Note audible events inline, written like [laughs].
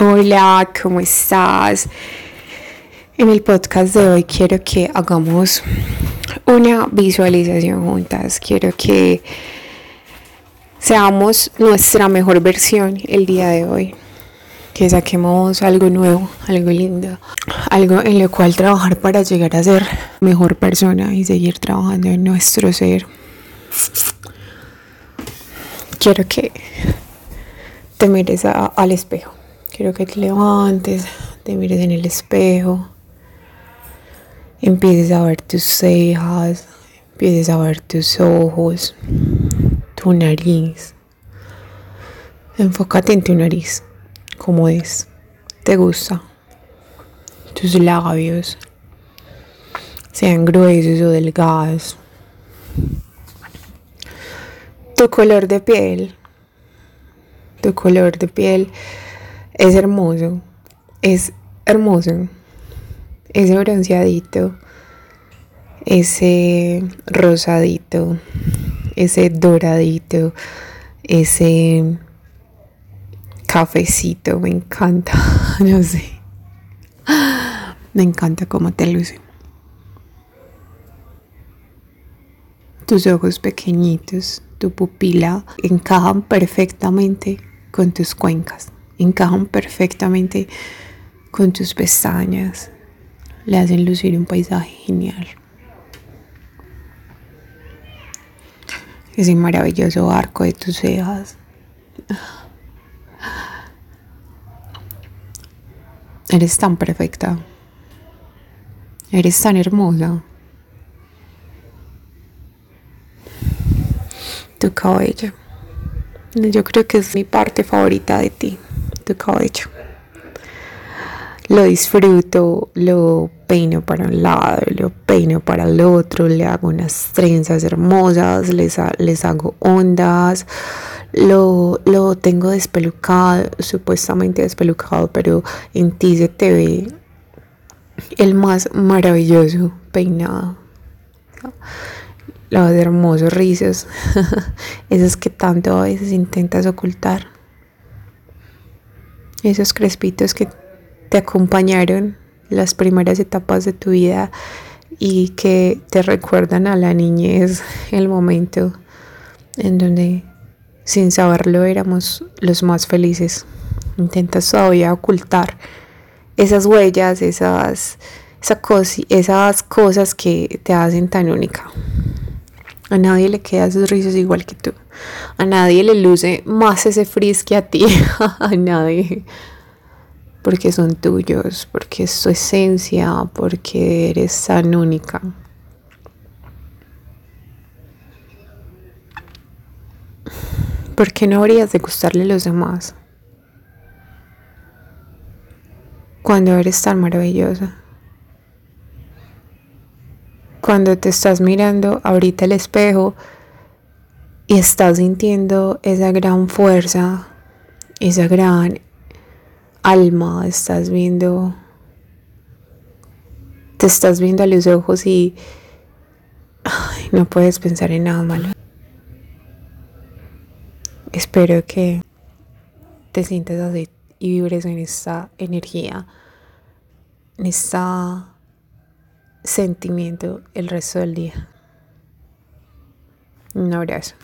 Hola, ¿cómo estás? En el podcast de hoy quiero que hagamos una visualización juntas. Quiero que seamos nuestra mejor versión el día de hoy. Que saquemos algo nuevo, algo lindo, algo en lo cual trabajar para llegar a ser mejor persona y seguir trabajando en nuestro ser. Quiero que te mires al espejo. Quiero que te levantes, te mires en el espejo, empieces a ver tus cejas, empieces a ver tus ojos, tu nariz. Enfócate en tu nariz, cómo es, te gusta, tus labios, sean gruesos o delgados, tu color de piel, tu color de piel es hermoso, es hermoso, ese bronceadito, ese rosadito, ese doradito, ese cafecito, me encanta, [laughs] no sé, me encanta cómo te luce. Tus ojos pequeñitos, tu pupila encajan perfectamente con tus cuencas encajan perfectamente con tus pestañas, le hacen lucir un paisaje genial. Ese maravilloso arco de tus cejas. Eres tan perfecta. Eres tan hermosa. Tu cabello. Yo creo que es mi parte favorita de ti cabello. Lo disfruto, lo peino para un lado, lo peino para el otro, le hago unas trenzas hermosas, les, les hago ondas, lo, lo tengo despelucado, supuestamente despelucado, pero en ti se te ve el más maravilloso peinado. Los hermosos rizos, [laughs] esos que tanto a veces intentas ocultar esos crespitos que te acompañaron las primeras etapas de tu vida y que te recuerdan a la niñez, el momento en donde sin saberlo éramos los más felices. Intentas todavía ocultar esas huellas, esas, esas cosas que te hacen tan única. A nadie le queda sus risas igual que tú. A nadie le luce más ese frizz que a ti. [laughs] a nadie. Porque son tuyos, porque es tu esencia, porque eres tan única. ¿Por qué no habrías de gustarle a los demás? Cuando eres tan maravillosa cuando te estás mirando ahorita el espejo y estás sintiendo esa gran fuerza, esa gran alma, estás viendo, te estás viendo a los ojos y no puedes pensar en nada malo. Espero que te sientas así y vibres en esta energía, en esta sentimiento el resto del día. Un abrazo.